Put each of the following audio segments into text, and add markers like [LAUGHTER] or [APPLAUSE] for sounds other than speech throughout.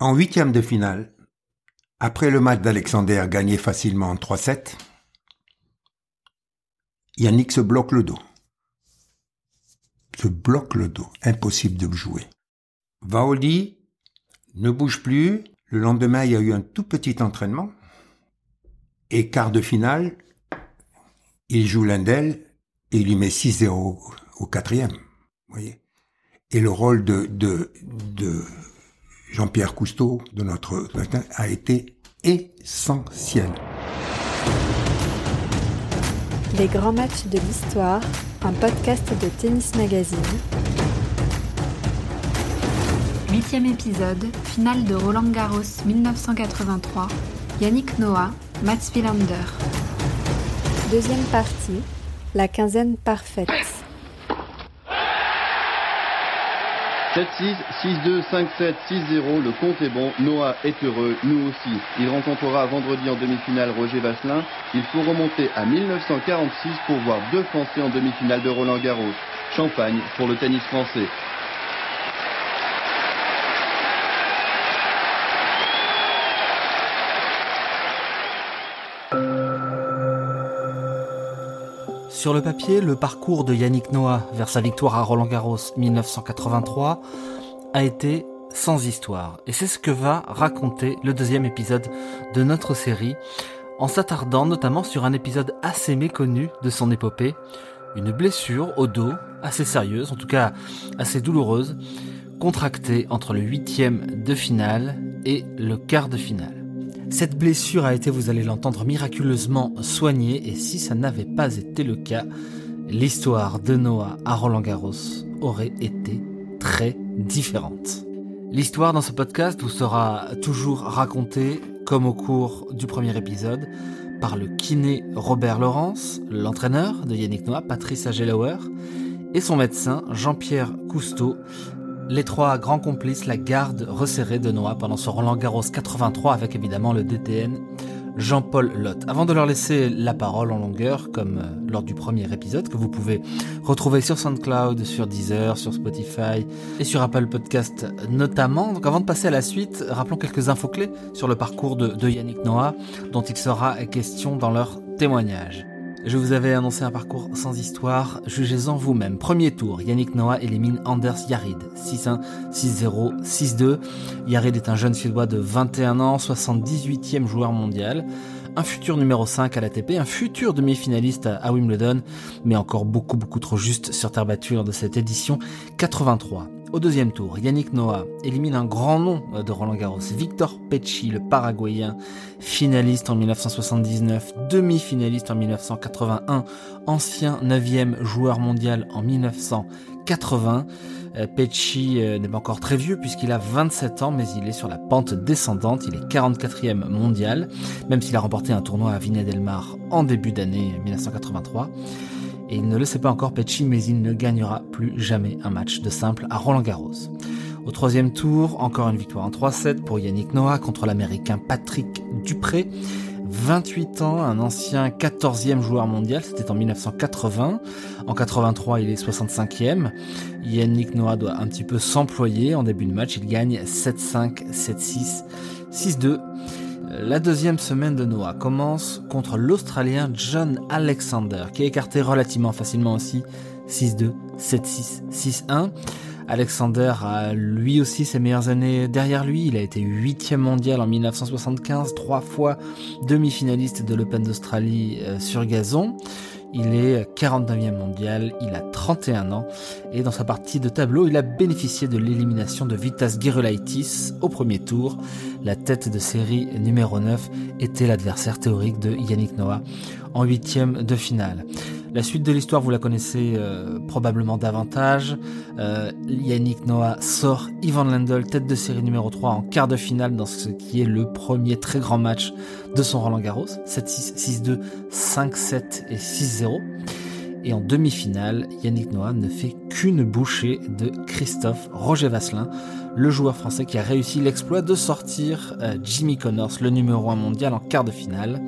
En huitième de finale, après le match d'Alexander gagné facilement en 3-7, Yannick se bloque le dos. Se bloque le dos. Impossible de le jouer. Vaoli ne bouge plus. Le lendemain, il y a eu un tout petit entraînement. Et quart de finale, il joue l'un d'elles et il lui met 6-0 au quatrième. Et le rôle de, de, de Jean-Pierre Cousteau, de notre a été essentiel. Les grands matchs de l'histoire, un podcast de Tennis Magazine. Huitième épisode, finale de Roland Garros 1983, Yannick Noah, Mats Wilander. Deuxième partie, la quinzaine parfaite. 7-6, 6-2, 5-7, 6-0, le compte est bon, Noah est heureux, nous aussi. Il rencontrera vendredi en demi-finale Roger Vasselin. Il faut remonter à 1946 pour voir deux Français en demi-finale de Roland Garros. Champagne pour le tennis français. Sur le papier, le parcours de Yannick Noah vers sa victoire à Roland Garros 1983 a été sans histoire. Et c'est ce que va raconter le deuxième épisode de notre série, en s'attardant notamment sur un épisode assez méconnu de son épopée, une blessure au dos assez sérieuse, en tout cas assez douloureuse, contractée entre le huitième de finale et le quart de finale. Cette blessure a été, vous allez l'entendre, miraculeusement soignée et si ça n'avait pas été le cas, l'histoire de Noah à Roland Garros aurait été très différente. L'histoire dans ce podcast vous sera toujours racontée, comme au cours du premier épisode, par le kiné Robert Laurence, l'entraîneur de Yannick Noah, Patrice Agelauer, et son médecin Jean-Pierre Cousteau, les trois grands complices la garde resserrée de Noah pendant ce Roland Garros 83 avec évidemment le DTN Jean-Paul Lotte. Avant de leur laisser la parole en longueur, comme euh, lors du premier épisode, que vous pouvez retrouver sur SoundCloud, sur Deezer, sur Spotify et sur Apple Podcast notamment. Donc avant de passer à la suite, rappelons quelques infos clés sur le parcours de, de Yannick Noah, dont il sera question dans leur témoignage. Je vous avais annoncé un parcours sans histoire, jugez-en vous-même. Premier tour, Yannick Noah élimine Anders Yarid, 6-1, 6-0, 6-2. Yarid est un jeune Suédois de 21 ans, 78e joueur mondial, un futur numéro 5 à l'ATP, un futur demi-finaliste à Wimbledon, mais encore beaucoup beaucoup trop juste sur terre battue lors de cette édition 83. Au deuxième tour, Yannick Noah élimine un grand nom de Roland Garros, Victor Pecci, le Paraguayen, finaliste en 1979, demi-finaliste en 1981, ancien 9e joueur mondial en 1980. Euh, Pecci euh, n'est pas encore très vieux puisqu'il a 27 ans, mais il est sur la pente descendante. Il est 44e mondial, même s'il a remporté un tournoi à Viña del Mar en début d'année 1983. Et il ne le sait pas encore Pecci, mais il ne gagnera plus jamais un match de simple à Roland Garros. Au troisième tour, encore une victoire en 3-7 pour Yannick Noah contre l'américain Patrick Dupré. 28 ans, un ancien 14e joueur mondial, c'était en 1980. En 83, il est 65e. Yannick Noah doit un petit peu s'employer. En début de match, il gagne 7-5, 7-6, 6-2 la deuxième semaine de Noah commence contre l'Australien John Alexander, qui est écarté relativement facilement aussi 6-2, 7-6, 6-1. Alexander a lui aussi ses meilleures années derrière lui. Il a été huitième mondial en 1975, trois fois demi-finaliste de l'Open d'Australie euh, sur gazon. Il est 49e mondial, il a 31 ans et dans sa partie de tableau, il a bénéficié de l'élimination de Vitas Gerulaitis au premier tour. La tête de série numéro 9 était l'adversaire théorique de Yannick Noah en huitième de finale. La suite de l'histoire, vous la connaissez euh, probablement davantage. Euh, Yannick Noah sort Ivan Lendl, tête de série numéro 3 en quart de finale dans ce qui est le premier très grand match de son Roland Garros. 7-6, 6-2, 5-7 et 6-0. Et en demi-finale, Yannick Noah ne fait qu'une bouchée de Christophe Roger Vasselin, le joueur français qui a réussi l'exploit de sortir euh, Jimmy Connors, le numéro 1 mondial, en quart de finale.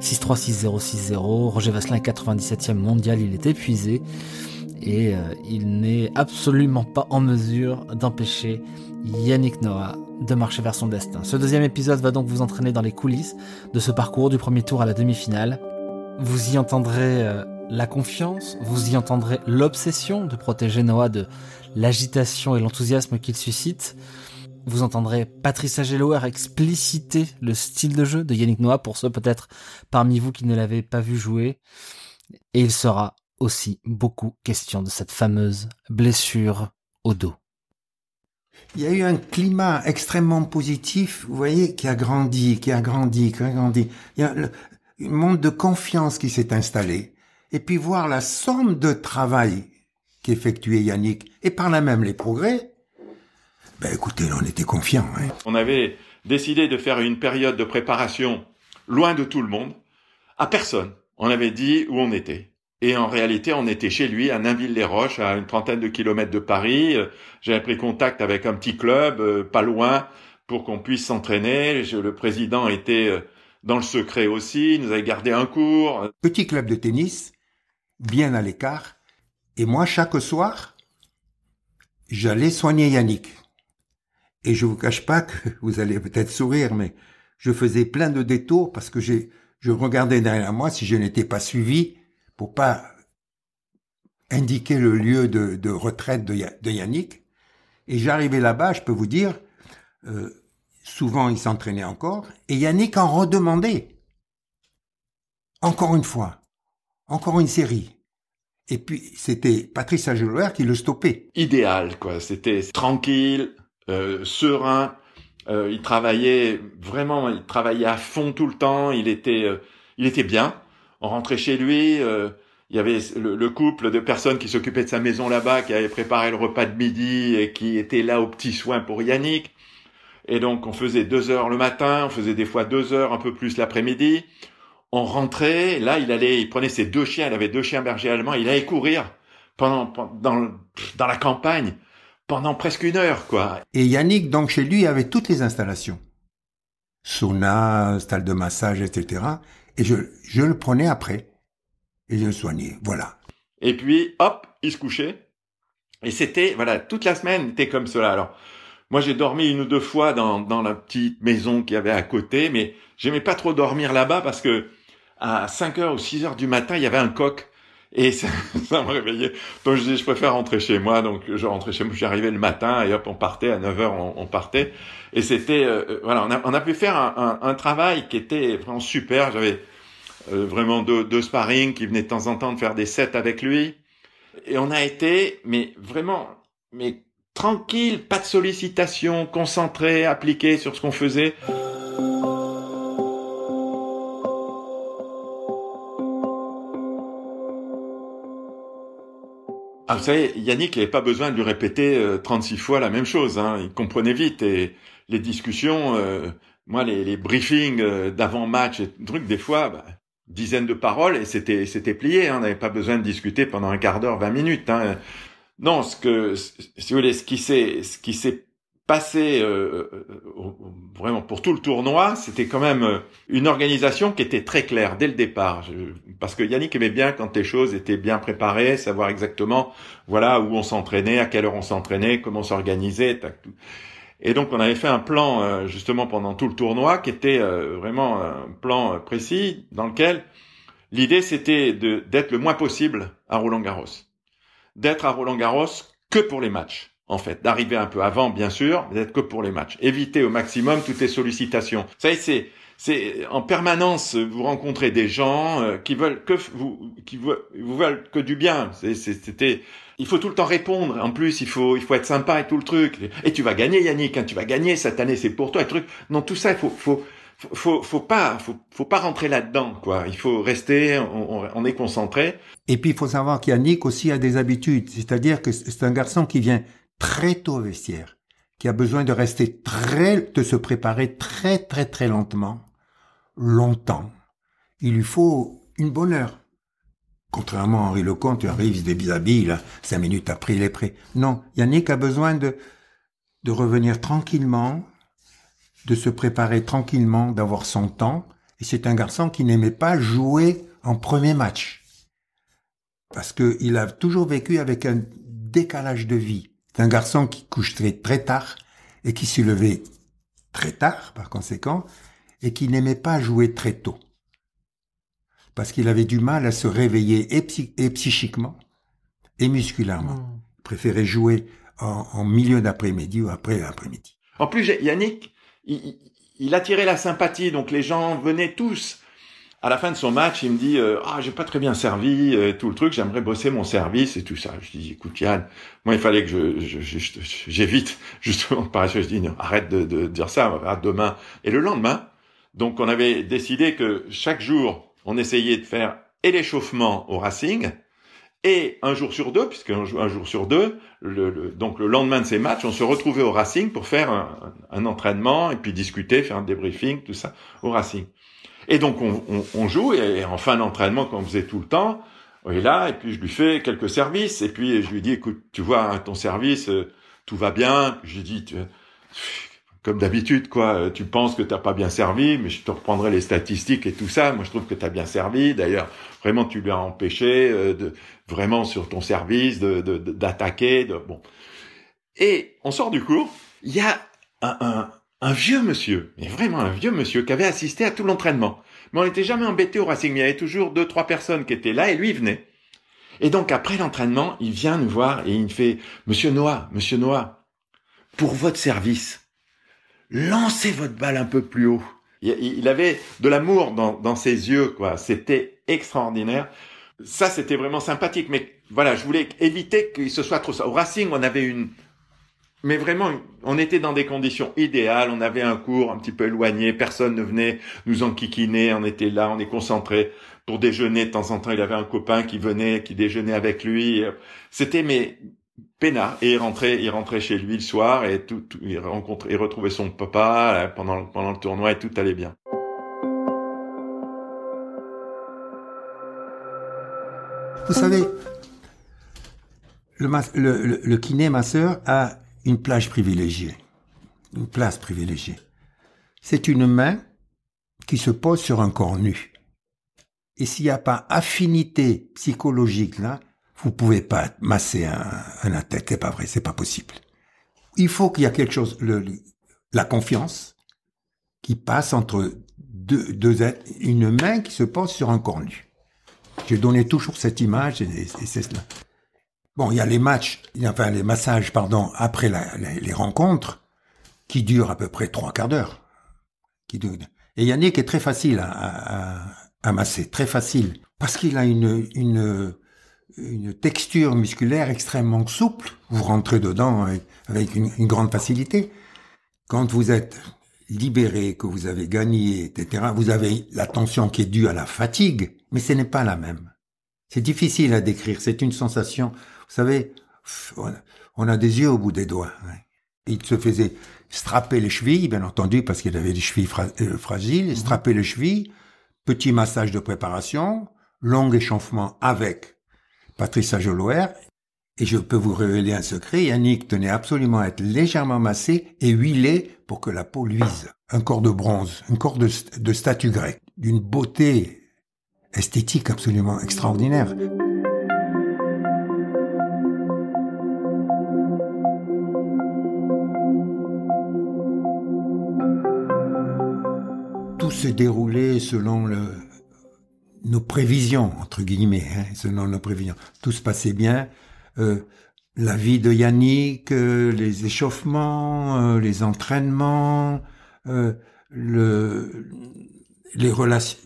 6-3, 6-0, 6-0. Roger Vasselin est 97e mondial, il est épuisé et euh, il n'est absolument pas en mesure d'empêcher Yannick Noah de marcher vers son destin. Ce deuxième épisode va donc vous entraîner dans les coulisses de ce parcours du premier tour à la demi-finale. Vous y entendrez euh, la confiance, vous y entendrez l'obsession de protéger Noah de l'agitation et l'enthousiasme qu'il suscite. Vous entendrez Patrice Agelower expliciter le style de jeu de Yannick Noah pour ceux peut-être parmi vous qui ne l'avaient pas vu jouer. Et il sera aussi beaucoup question de cette fameuse blessure au dos. Il y a eu un climat extrêmement positif, vous voyez, qui a grandi, qui a grandi, qui a grandi. Il y a un monde de confiance qui s'est installé. Et puis voir la somme de travail qu'effectuait Yannick, et par là même les progrès, ben écoutez, on était confiants. Hein. On avait décidé de faire une période de préparation loin de tout le monde, à personne. On avait dit où on était. Et en réalité, on était chez lui à Nainville-les-Roches, à une trentaine de kilomètres de Paris. J'avais pris contact avec un petit club, euh, pas loin, pour qu'on puisse s'entraîner. Le président était euh, dans le secret aussi, il nous avait gardé un cours. Petit club de tennis, bien à l'écart. Et moi, chaque soir, j'allais soigner Yannick. Et je vous cache pas que [LAUGHS] vous allez peut-être sourire, mais je faisais plein de détours parce que je regardais derrière moi si je n'étais pas suivi pour pas indiquer le lieu de, retraite de, Yannick. Et j'arrivais là-bas, je peux vous dire, euh, souvent il s'entraînait encore, et Yannick en redemandait. Encore une fois, encore une série. Et puis c'était Patrice Agelouer qui le stoppait. Idéal, quoi. C'était tranquille, euh, serein. Euh, il travaillait vraiment, il travaillait à fond tout le temps. Il était, il était bien on rentrait chez lui, euh, il y avait le, couple de personnes qui s'occupaient de sa maison là-bas, qui avaient préparé le repas de midi et qui étaient là aux petits soins pour Yannick. Et donc on faisait deux heures le matin, on faisait des fois deux heures, un peu plus l'après-midi. On rentrait, là il allait, il prenait ses deux chiens, il avait deux chiens bergers allemands, il allait courir pendant, dans, dans la campagne pendant presque une heure, quoi. Et Yannick, donc chez lui, avait toutes les installations. Sauna, salle de massage, etc. Et je, je le prenais après. Et je le soignais. Voilà. Et puis, hop, il se couchait. Et c'était, voilà, toute la semaine était comme cela. Alors, moi, j'ai dormi une ou deux fois dans, dans la petite maison qu'il y avait à côté, mais j'aimais pas trop dormir là-bas parce que à 5 heures ou 6 heures du matin, il y avait un coq. Et [LAUGHS] ça, ça me réveillait. Donc je dis, je préfère rentrer chez moi. Donc je rentrais chez moi. J'arrivais le matin et hop, on partait à 9 heures, on, partait. Et c'était, euh, euh, voilà, on a, on a pu faire un, un, un travail qui était vraiment super. J'avais euh, vraiment deux, deux sparring qui venaient de temps en temps de faire des sets avec lui. Et on a été, mais vraiment, mais tranquille, pas de sollicitation, concentré, appliqué sur ce qu'on faisait. Ah, vous savez, Yannick n'avait pas besoin de lui répéter 36 euh, fois la même chose. Hein. Il comprenait vite et les discussions, euh, moi, les, les briefings d'avant-match et trucs, des fois, bah, dizaines de paroles et c'était c'était plié. Hein, on n'avait pas besoin de discuter pendant un quart d'heure, vingt minutes. Hein. Non, ce que si vous voulez, ce qui s'est ce qui s'est passé euh, euh, vraiment pour tout le tournoi, c'était quand même euh, une organisation qui était très claire dès le départ. parce que Yannick aimait bien quand les choses étaient bien préparées, savoir exactement voilà où on s'entraînait, à quelle heure on s'entraînait, comment s'organiser. Et donc on avait fait un plan euh, justement pendant tout le tournoi qui était euh, vraiment un plan euh, précis dans lequel l'idée c'était d'être le moins possible à Roland Garros. D'être à Roland Garros que pour les matchs en fait, d'arriver un peu avant bien sûr, mais d'être que pour les matchs. Éviter au maximum toutes les sollicitations. Ça c'est c'est en permanence vous rencontrez des gens qui veulent que vous qui vous, vous veulent que du bien. C'était il faut tout le temps répondre. En plus, il faut, il faut être sympa et tout le truc. Et tu vas gagner, Yannick. Hein, tu vas gagner cette année, c'est pour toi. Et truc. Non, tout ça, il faut, faut, faut, faut pas, faut, faut pas rentrer là-dedans, quoi. Il faut rester, on, on est concentré. Et puis, il faut savoir qu'Yannick aussi a des habitudes. C'est-à-dire que c'est un garçon qui vient très tôt au vestiaire, qui a besoin de rester très, de se préparer très, très, très lentement, longtemps. Il lui faut une bonne heure. Contrairement à Henri Lecomte, tu arrives, se déshabille, là, cinq minutes après, il est prêt. Non, Yannick a besoin de, de revenir tranquillement, de se préparer tranquillement, d'avoir son temps. Et c'est un garçon qui n'aimait pas jouer en premier match. Parce qu'il a toujours vécu avec un décalage de vie. C'est un garçon qui couche très, très tard et qui se levait très tard par conséquent, et qui n'aimait pas jouer très tôt. Parce qu'il avait du mal à se réveiller et, psychiquement et musculairement. Hmm. Il préférait jouer en, milieu d'après-midi ou après l'après-midi. En plus, Yannick, il, il attirait la sympathie, donc les gens venaient tous à la fin de son match, il me dit euh, ah j'ai pas très bien servi euh, tout le truc, j'aimerais bosser mon service et tout ça. Je dis écoute Yann, moi il fallait que je, j'évite [LAUGHS] justement par je dis non, arrête de, de dire ça, on demain et le lendemain. Donc on avait décidé que chaque jour on essayait de faire et l'échauffement au Racing et un jour sur deux, puisque un, jour sur deux, le, donc le lendemain de ces matchs, on se retrouvait au Racing pour faire un, un entraînement et puis discuter, faire un débriefing, tout ça au Racing. Et donc on, on, on joue et en fin d'entraînement, comme on faisait tout le temps, on est là et puis je lui fais quelques services et puis je lui dis écoute, tu vois, hein, ton service, euh, tout va bien. Je lui dis, tu, comme d'habitude, quoi, euh, tu penses que t'as pas bien servi, mais je te reprendrai les statistiques et tout ça. Moi, je trouve que tu as bien servi. D'ailleurs, vraiment, tu lui as empêché euh, de vraiment sur ton service de d'attaquer. De, bon. Et on sort du cours. Il y a un, un, un vieux monsieur, mais vraiment un vieux monsieur qui avait assisté à tout l'entraînement. Mais on n'était jamais embêté au Racing, il y avait toujours deux, trois personnes qui étaient là et lui venait. Et donc après l'entraînement, il vient nous voir et il me fait, Monsieur Noah, Monsieur Noah, pour votre service, lancez votre balle un peu plus haut. Il avait de l'amour dans, dans ses yeux, quoi. C'était extraordinaire. Ça, c'était vraiment sympathique. Mais voilà, je voulais éviter qu'il se soit trop ça. Au Racing, on avait une, mais vraiment, on était dans des conditions idéales. On avait un cours un petit peu éloigné. Personne ne venait nous enquiquiner. On était là, on est concentré pour déjeuner. De temps en temps, il avait un copain qui venait, qui déjeunait avec lui. C'était mais peinard. Et il rentrait, il rentrait chez lui le soir et tout, il rencontrait, il retrouvait son papa euh, pendant pendant le tournoi et tout allait bien. Vous savez, le, le, le, le kiné masseur a une plage privilégiée, une place privilégiée. C'est une main qui se pose sur un corps nu. Et s'il n'y a pas affinité psychologique là, vous pouvez pas masser un, un athlète, c'est pas vrai, c'est pas possible. Il faut qu'il y ait quelque chose, la confiance qui passe entre deux, deux une main qui se pose sur un corps nu. J'ai donné toujours cette image et c'est cela. Bon, il y a les matchs, enfin les massages, pardon, après les rencontres, qui durent à peu près trois quarts d'heure. Et Yannick est très facile à, masser, très facile, parce qu'il a une, une, texture musculaire extrêmement souple. Vous rentrez dedans avec, une, une grande facilité. Quand vous êtes libéré, que vous avez gagné, etc., vous avez la tension qui est due à la fatigue, mais ce n'est pas la même. C'est difficile à décrire, c'est une sensation savez, on a des yeux au bout des doigts. Hein. Il se faisait strapper les chevilles, bien entendu, parce qu'il avait des chevilles euh, fragiles, mhm. strapper les chevilles, petit massage de préparation, long échauffement avec Patrice Ajoloer, et je peux vous révéler un secret, Yannick tenait absolument à être légèrement massé et huilé pour que la peau luise. Un corps de bronze, un corps de, de statue grecque, d'une beauté esthétique absolument extraordinaire. S'est déroulé selon nos prévisions, entre guillemets, hein, selon nos prévisions. Tout se passait bien. Euh, la vie de Yannick, euh, les échauffements, euh, les entraînements, le, les, relations,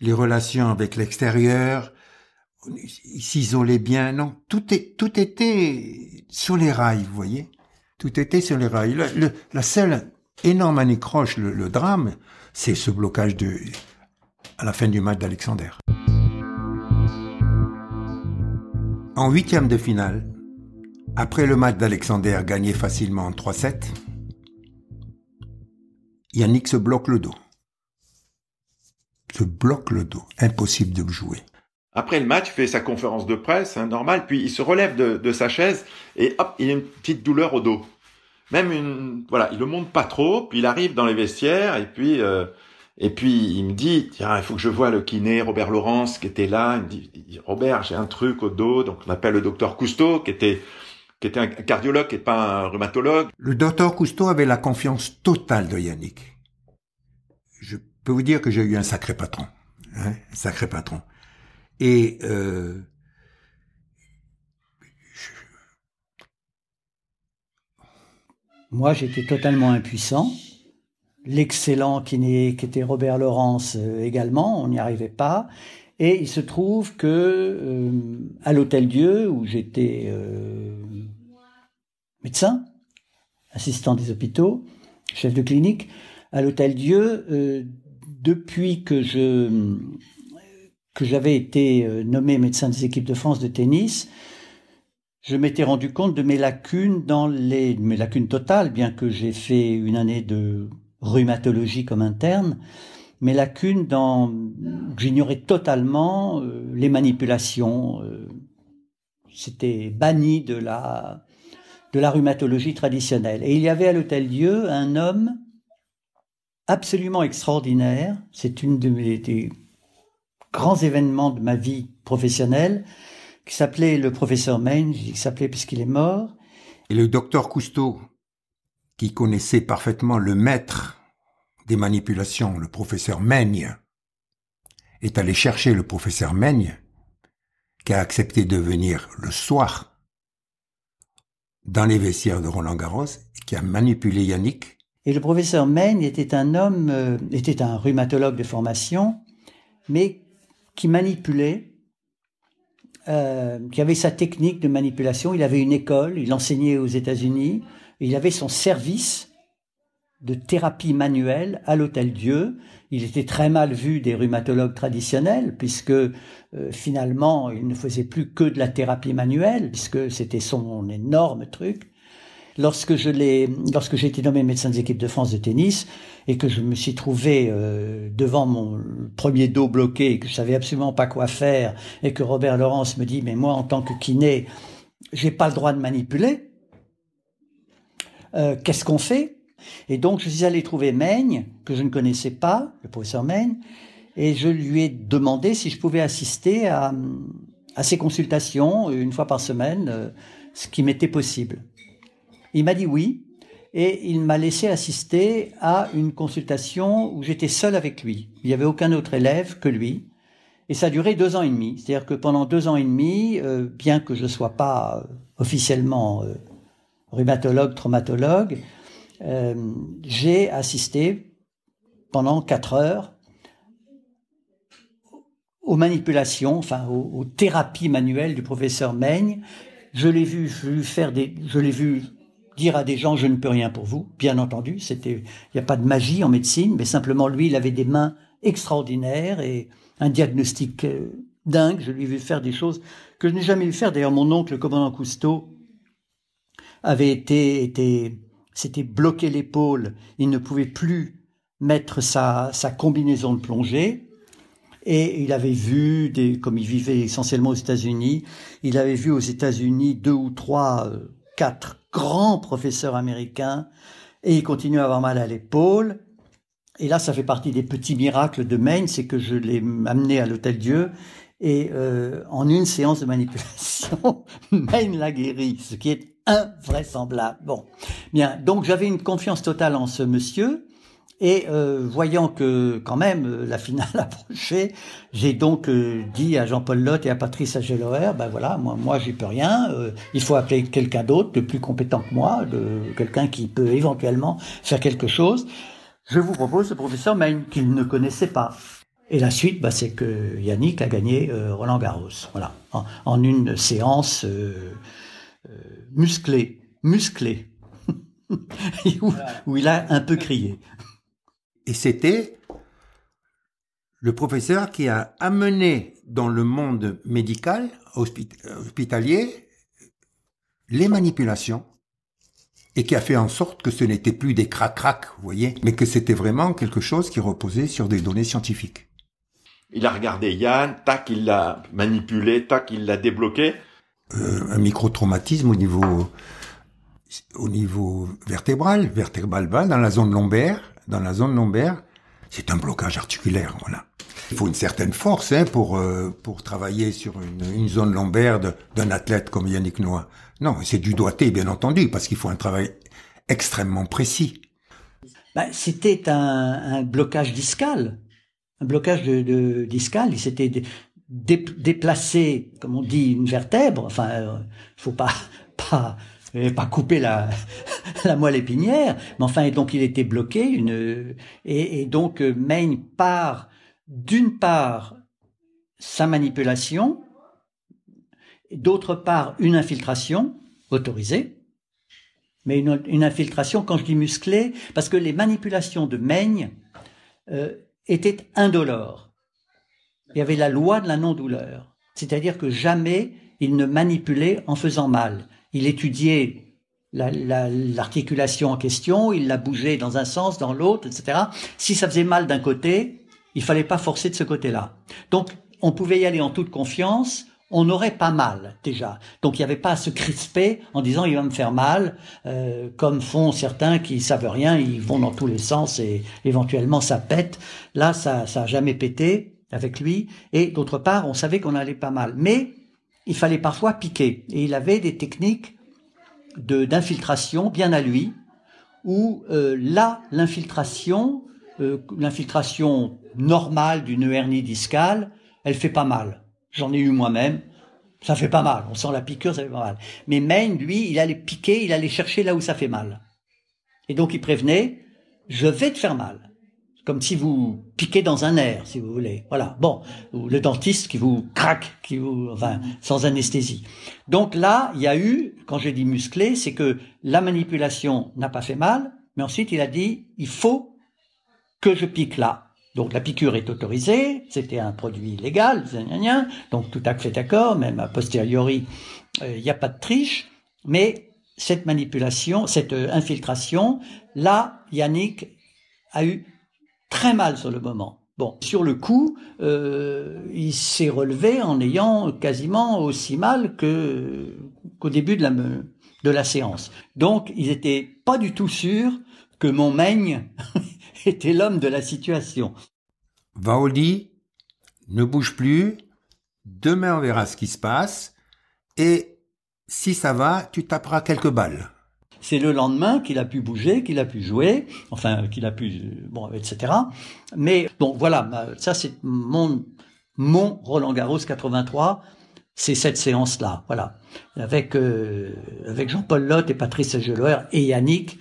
les relations avec l'extérieur, il s'isolait bien. Non, tout, est, tout était sur les rails, vous voyez. Tout était sur les rails. la seule énorme anicroche, le, le drame, c'est ce blocage de, à la fin du match d'Alexander. En huitième de finale, après le match d'Alexander gagné facilement en 3-7, Yannick se bloque le dos. Se bloque le dos. Impossible de jouer. Après le match, il fait sa conférence de presse, hein, normal, puis il se relève de, de, sa chaise et hop, il a une petite douleur au dos même une, voilà, il le monte pas trop, puis il arrive dans les vestiaires et puis euh, et puis il me dit tiens il faut que je vois le kiné Robert Laurence qui était là. Il me dit, Robert j'ai un truc au dos, donc on appelle le docteur Cousteau qui était qui était un cardiologue et pas un rhumatologue. Le docteur Cousteau avait la confiance totale de Yannick. Je peux vous dire que j'ai eu un sacré patron, hein, un sacré patron. Et euh, moi, j'étais totalement impuissant. L'excellent qui, était Robert Laurence euh, également, on n'y arrivait pas. Et il se trouve que euh, à l'Hôtel Dieu, où j'étais euh, médecin, assistant des hôpitaux, chef de clinique, à l'Hôtel Dieu, depuis que j'avais été nommé médecin des équipes de France de tennis, je m'étais rendu compte de mes lacunes dans les mes lacunes totales, bien que j'ai fait une année de rhumatologie comme interne. Mes lacunes dans j'ignorais totalement euh, les manipulations euh, c'était banni de la de la rhumatologie traditionnelle. Et il y avait à l'hôtel Dieu un homme absolument extraordinaire. C'est une de mes des grands événements de ma vie professionnelle qui s'appelait le professeur Main, je dis s'appelait puisqu'il est mort. Et le docteur Cousteau, qui connaissait parfaitement le maître des manipulations, le professeur Meigne, est allé chercher le professeur Meigne, qui a accepté de venir le soir dans les vestiaires de Roland Garros, qui a manipulé Yannick. Et le professeur Meigne était un homme, euh, était un rhumatologue de formation, mais qui manipulait, euh, qui avait sa technique de manipulation. Il avait une école, il enseignait aux États-Unis, il avait son service de thérapie manuelle à l'Hôtel Dieu. Il était très mal vu des rhumatologues traditionnels puisque euh, finalement il ne faisait plus que de la thérapie manuelle puisque c'était son énorme truc. Lorsque j'ai été nommé médecin des équipes de France de tennis et que je me suis trouvé euh, devant mon premier dos bloqué et que je savais absolument pas quoi faire et que Robert Laurence me dit mais moi en tant que kiné j'ai pas le droit de manipuler. Euh, qu'est-ce qu'on fait? Et donc, je suis allé trouver Meigne, que je ne connaissais pas, le professeur Meigne, et je lui ai demandé si je pouvais assister à, à ses consultations une fois par semaine, euh, ce qui m'était possible. Il m'a dit oui, et il m'a laissé assister à une consultation où j'étais seul avec lui. Il n'y avait aucun autre élève que lui. Et ça a duré deux ans et demi. C'est-à-dire que pendant deux ans et demi, euh, bien que je ne sois pas euh, officiellement rhumatologue, traumatologue, euh, j'ai assisté pendant quatre heures aux manipulations, enfin aux, thérapies manuelles du professeur Meigne. Je l'ai vu, faire des, je l'ai vu dire à des gens je ne peux rien pour vous, bien entendu. C'était, il n'y a pas de magie en médecine, mais simplement lui, il avait des mains extraordinaires et un diagnostic euh, dingue. Je lui ai vu faire des choses que je n'ai jamais vu faire. D'ailleurs, mon oncle, le commandant Cousteau, avait été, été s'était bloqué l'épaule, il ne pouvait plus mettre sa, sa combinaison de plongée. Et il avait vu, des, comme il vivait essentiellement aux États-Unis, il avait vu aux États-Unis deux ou trois, euh, quatre grands professeurs américains, et il continuait à avoir mal à l'épaule. Et là, ça fait partie des petits miracles de Maine, c'est que je l'ai amené à l'Hôtel Dieu, et euh, en une séance de manipulation, [LAUGHS] Maine l'a guéri, ce qui est invraisemblable. Bon, bien, donc j'avais une confiance totale en ce monsieur. Et euh, voyant que quand même euh, la finale [LAUGHS] approchait, j'ai donc euh, dit à Jean-Paul Lotte et à Patrice Ageloer, ben voilà, moi, moi j'y peux rien, il faut appeler quelqu'un d'autre, de plus compétent que moi, de quelqu'un qui peut éventuellement faire quelque chose. Je vous propose ce professeur Maine qu'il ne connaissait pas. Et la suite, bah, c'est que Yannick a gagné Roland Garros, voilà, en, en une séance euh, musclé, musclé, [LAUGHS] où, il a un peu crié. Et c'était le professeur qui a amené dans le monde médical, hospitalier, les manipulations et qui a fait en sorte que ce n'était plus des crac-crac, vous voyez, mais que c'était vraiment quelque chose qui reposait sur des données scientifiques. Il a regardé Yann, tac, il l'a manipulé, tac, il l'a débloqué. Euh, un micro-traumatisme au niveau au niveau vertébral, vertébral bas, dans la zone lombaire, dans la zone lombaire, c'est un blocage articulaire, voilà. Il faut une certaine force hein, pour euh, pour travailler sur une, zone lombaire d'un athlète comme Yannick Noah. Non, c'est du doigté, bien entendu, parce qu'il faut un travail extrêmement précis. Ben, c'était un, un, blocage discal, un blocage de, de discal. Il s'était déplacé, comme on dit, une vertèbre. Enfin, euh, faut pas [LAUGHS] pas pas couper [LAUGHS] la, moelle épinière, mais enfin, donc il était bloqué, et, et donc euh, Maine part d'une part sa manipulation, d'autre part une infiltration autorisée, mais une, infiltration, quand je dis musclée, parce que les manipulations de Meigne euh, étaient indolores. Il y avait la loi de la non-douleur, c'est-à-dire que jamais il ne manipulait en faisant mal. Il étudiait l'articulation en question, il la bougeait dans un sens, dans l'autre, etc. Si ça faisait mal d'un côté, il fallait pas forcer de ce côté-là. Donc, on pouvait y aller en toute confiance. On n'aurait pas mal déjà. Donc il n'y avait pas à se crisper en disant il va me faire mal, euh, comme font certains qui savent rien, ils vont dans tous les sens et éventuellement ça pète. Là, ça, ça a jamais pété avec lui. Et d'autre part, on savait qu'on allait pas mal. Mais il fallait parfois piquer. Et il avait des techniques de d'infiltration bien à lui, où euh, là, l'infiltration, euh, l'infiltration normale d'une hernie discale, elle fait pas mal. J'en ai eu moi-même. Ça fait pas mal. On sent la piqûre, ça fait pas mal. Mais Maine, lui, il allait piquer, il allait chercher là où ça fait mal. Et donc il prévenait, je vais te faire mal. Comme si vous piquez dans un air, si vous voulez. Voilà. Bon. Ou le dentiste qui vous craque, qui vous, enfin, sans anesthésie. Donc là, il y a eu, quand j'ai dit musclé, c'est que la manipulation n'a pas fait mal, mais ensuite il a dit, il faut que je pique là. Donc la piqûre est autorisée, c'était un produit légal, donc tout à fait d'accord, même a posteriori, euh, il n'y a pas de triche, mais cette manipulation, cette euh, infiltration, là, Yannick a eu très mal sur le moment. Bon, sur le coup, euh, il s'est relevé en ayant quasiment aussi mal qu'au début de la de la séance. Donc, ils étaient pas du tout sûrs que mon maigne [LAUGHS] était l'homme de la situation. Va au ne bouge plus, demain on verra ce qui se passe, et si ça va, tu taperas quelques balles. C'est le lendemain qu'il a pu bouger, qu'il a pu jouer, enfin qu'il a pu, bon, etc. Mais bon, voilà, ça c'est mon mon Roland Garros 83, c'est cette séance-là, voilà, avec euh, avec Jean-Paul Lotte et Patrice Geloer et Yannick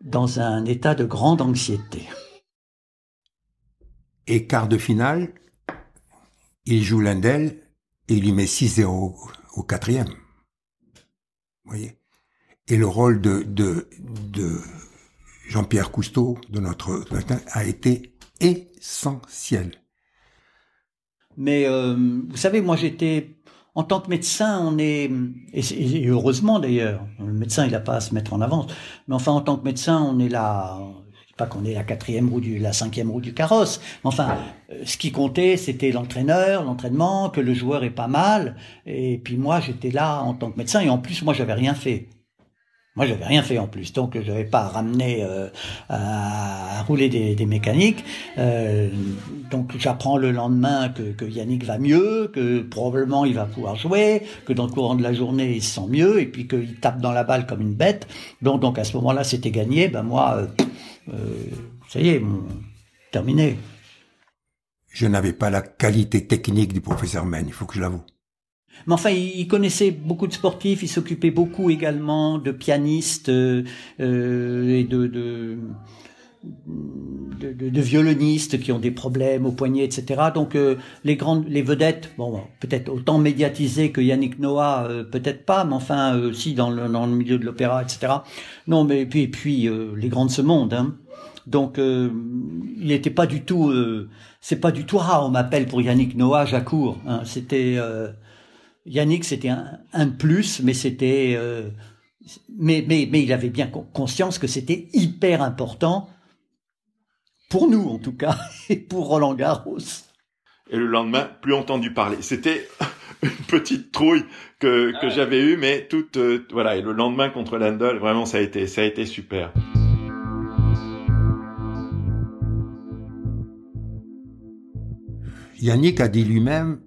dans un état de grande anxiété. Et quart de finale, il joue Lendl et il lui met 6-0 au quatrième. Vous voyez? Et le rôle de, Jean-Pierre Cousteau, de notre a été essentiel. Mais euh, vous savez, moi j'étais en tant que médecin, on est et, heureusement d'ailleurs, le médecin il n'a pas à se mettre en avance, mais enfin en tant que médecin, on est là, pas qu'on est la quatrième roue du, la cinquième roue du carrosse. Mais enfin, euh, ce qui comptait, c'était l'entraîneur, l'entraînement, que le joueur est pas mal. Et puis moi, j'étais là en tant que médecin. Et en plus, moi, j'avais rien fait. Moi, j'avais rien fait en plus, donc je n'avais pas ramené euh, à, rouler des, des mécaniques. Euh, donc, j'apprends le lendemain que, que, Yannick va mieux, que probablement il va pouvoir jouer, que dans le courant de la journée il se sent mieux, et puis qu'il tape dans la balle comme une bête. Donc, donc à ce moment-là, c'était gagné. Ben moi, euh, euh, ça y est, terminé. Je n'avais pas la qualité technique du professeur Men, il faut que je l'avoue. Mais enfin, il connaissait beaucoup de sportifs, il s'occupait beaucoup également de pianistes euh, euh et de, de, de, de, violonistes qui ont des problèmes au poignet, etc. Donc euh, les grandes, les vedettes, bon, peut-être autant médiatisées que Yannick Noah, peut-être pas, mais enfin aussi dans le, dans le milieu de l'opéra, etc. Non, mais puis, puis les grands de ce monde. Hein. Donc il n'était pas du tout, c'est pas du tout rare. On m'appelle pour Yannick Noah Jacour. Hein. C'était Yannick, c'était un, plus, mais c'était, euh, mais, mais, mais il avait bien conscience que c'était hyper important pour nous, en tout cas, [LAUGHS] et pour Roland Garros. Et le lendemain, plus entendu parler. C'était [LAUGHS] une petite trouille que, que ah j'avais eue, mais toute, euh, voilà. Et le lendemain contre Landel, vraiment, ça a été, ça a été super. Yannick a dit lui-même,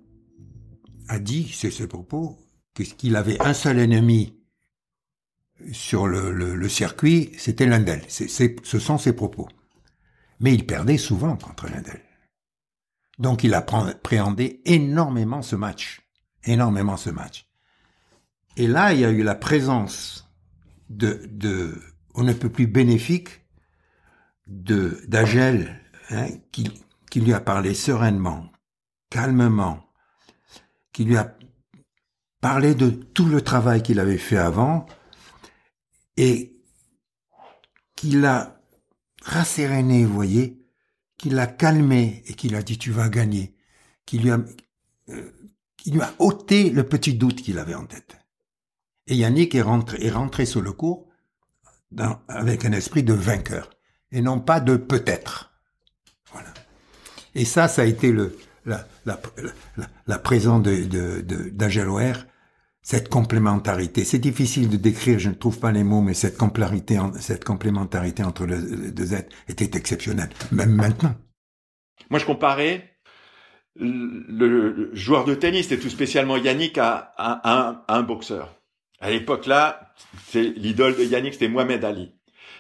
a dit, c'est ses propos, qu'il avait un seul ennemi sur le, circuit, c'était Lindel. ce sont ses propos. Mais il perdait souvent contre Lindel. Donc il a préhendé énormément ce match. Énormément ce match. Et là, il y a eu la présence de, de on ne peut plus bénéfique de d'Agel hein, qui lui a parlé sereinement, calmement, qui lui a parlé de tout le travail qu'il avait fait avant et qui l'a rasséréné, vous voyez, qui l'a calmé et qui lui a dit tu vas gagner, qui lui a, euh, qui lui a ôté le petit doute qu'il avait en tête. Et Yannick est rentré, est rentré sur le cours avec un esprit de vainqueur et non pas de peut-être. Voilà. Et ça, ça a été le, la, la, la, présence de, de, de cette complémentarité. C'est difficile de décrire, je ne trouve pas les mots, mais cette complémentarité, cette complémentarité entre les deux êtres était exceptionnelle, même maintenant. Moi, je comparais le, joueur de tennis, et tout spécialement Yannick, à, un boxeur. À l'époque là, c'est l'idole de Yannick, c'était Mohamed Ali.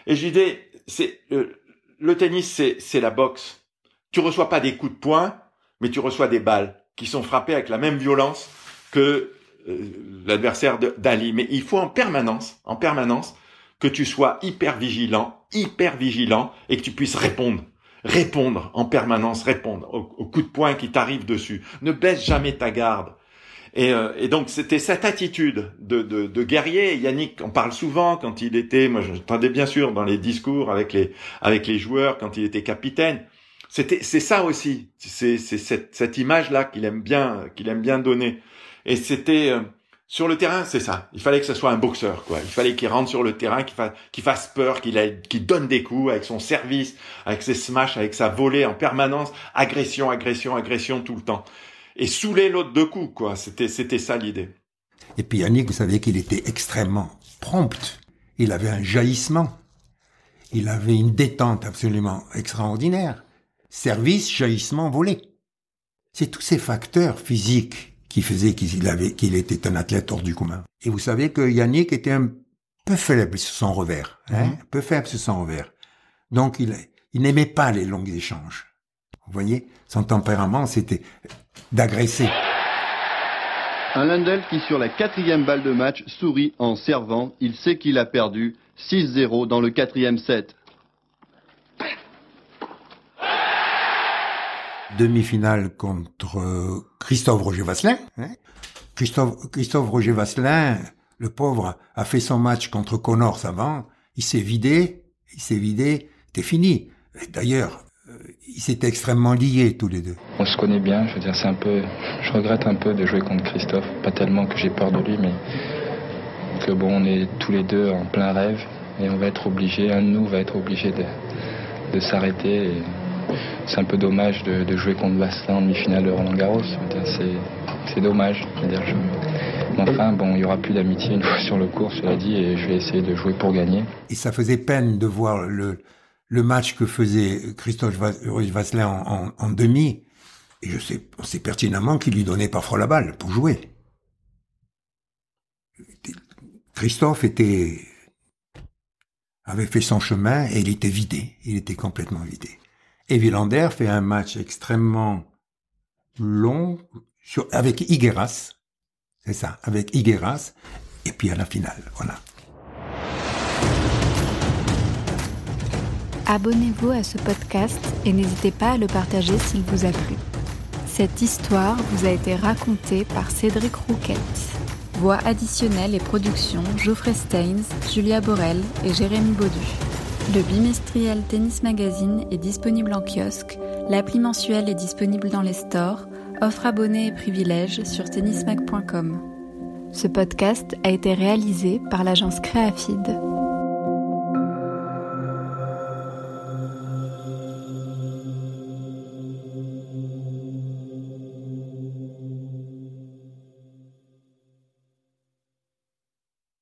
Et j'ai dit, c'est euh, le tennis, c'est la boxe. Tu reçois pas des coups de poing, mais tu reçois des balles qui sont frappées avec la même violence que euh, l'adversaire d'Ali. Mais il faut en permanence, en permanence, que tu sois hyper vigilant, hyper vigilant, et que tu puisses répondre. Répondre en permanence, répondre aux, aux coups de poing qui t'arrivent dessus. Ne baisse jamais ta garde. Et, euh, donc c'était cette attitude de, de, de, guerrier. Yannick en parle souvent quand il était, moi j'entendais bien sûr dans les discours avec les avec les joueurs quand il était capitaine. C'était c'est ça aussi, c'est c'est cette, cette image là qu'il aime bien qu'il aime bien donner. Et c'était euh, sur le terrain, c'est ça. Il fallait que ce soit un boxeur, quoi. Il fallait qu'il rentre sur le terrain, qu'il fasse, qu'il fasse peur, qu'il qu'il donne des coups avec son service, avec ses smash, avec sa volée en permanence, agression, agression, agression tout le temps et saouler l'autre de coups, quoi. C'était, c'était ça l'idée. Et puis Yannick, vous savez qu'il était extrêmement prompt. Il avait un jaillissement. Il avait une détente absolument extraordinaire. Service, jaillissement, volé. C'est tous ces facteurs physiques qui faisaient qu'il avait, qu'il était un athlète hors du commun. Et vous savez que Yannick était un peu faible sur son revers, hein, mhm. un peu faible sur son revers. Donc il, il n'aimait pas les longs échanges. Vous voyez, son tempérament, c'était d'agresser. Un Lundell qui, sur la quatrième balle de match, sourit en servant. Il sait qu'il a perdu 6-0 dans le quatrième set. Demi-finale contre Christophe Roger Vasselin. Hein. Christophe, Christophe Roger Vasselin, le pauvre, a fait son match contre Connors avant. Il s'est vidé, il s'est vidé, c'était fini. D'ailleurs, ils s'étaient extrêmement liés tous les deux. On se connaît bien, je veux dire, c'est un peu. Je regrette un peu de jouer contre Christophe, pas tellement que j'ai peur de lui, mais que bon, on est tous les deux en plein rêve et on va être obligé, un de nous va être obligé de, s'arrêter. C'est un peu dommage de, jouer contre Vasselin en demi-finale de Roland Garros. C'est dommage. enfin, bon, il n'y aura plus d'amitié une fois [LAUGHS] sur le cours, cela dit, et je vais essayer de jouer pour gagner. Et ça faisait peine de voir le, match que faisait Christophe Vasselin en, en, demi, et je sais, on sait pertinemment qu'il lui donnait parfois la balle pour jouer. Christophe avait fait son chemin et il était vidé. Il était complètement vidé. Et Villander fait un match extrêmement long avec Higueras. C'est ça, avec Higueras. Et puis à la finale, voilà. Abonnez-vous à ce podcast et n'hésitez pas à le partager s'il vous a plu. Cette histoire vous a été racontée par Cédric Rouquette. Voix additionnelle et production Geoffrey Steins, Julia Borel et Jérémy Baudu. Le bimestriel Tennis Magazine est disponible en kiosque, l'appli mensuelle est disponible dans les stores, offre abonnés et privilèges sur tennismag.com. Ce podcast a été réalisé par l'agence Créafide.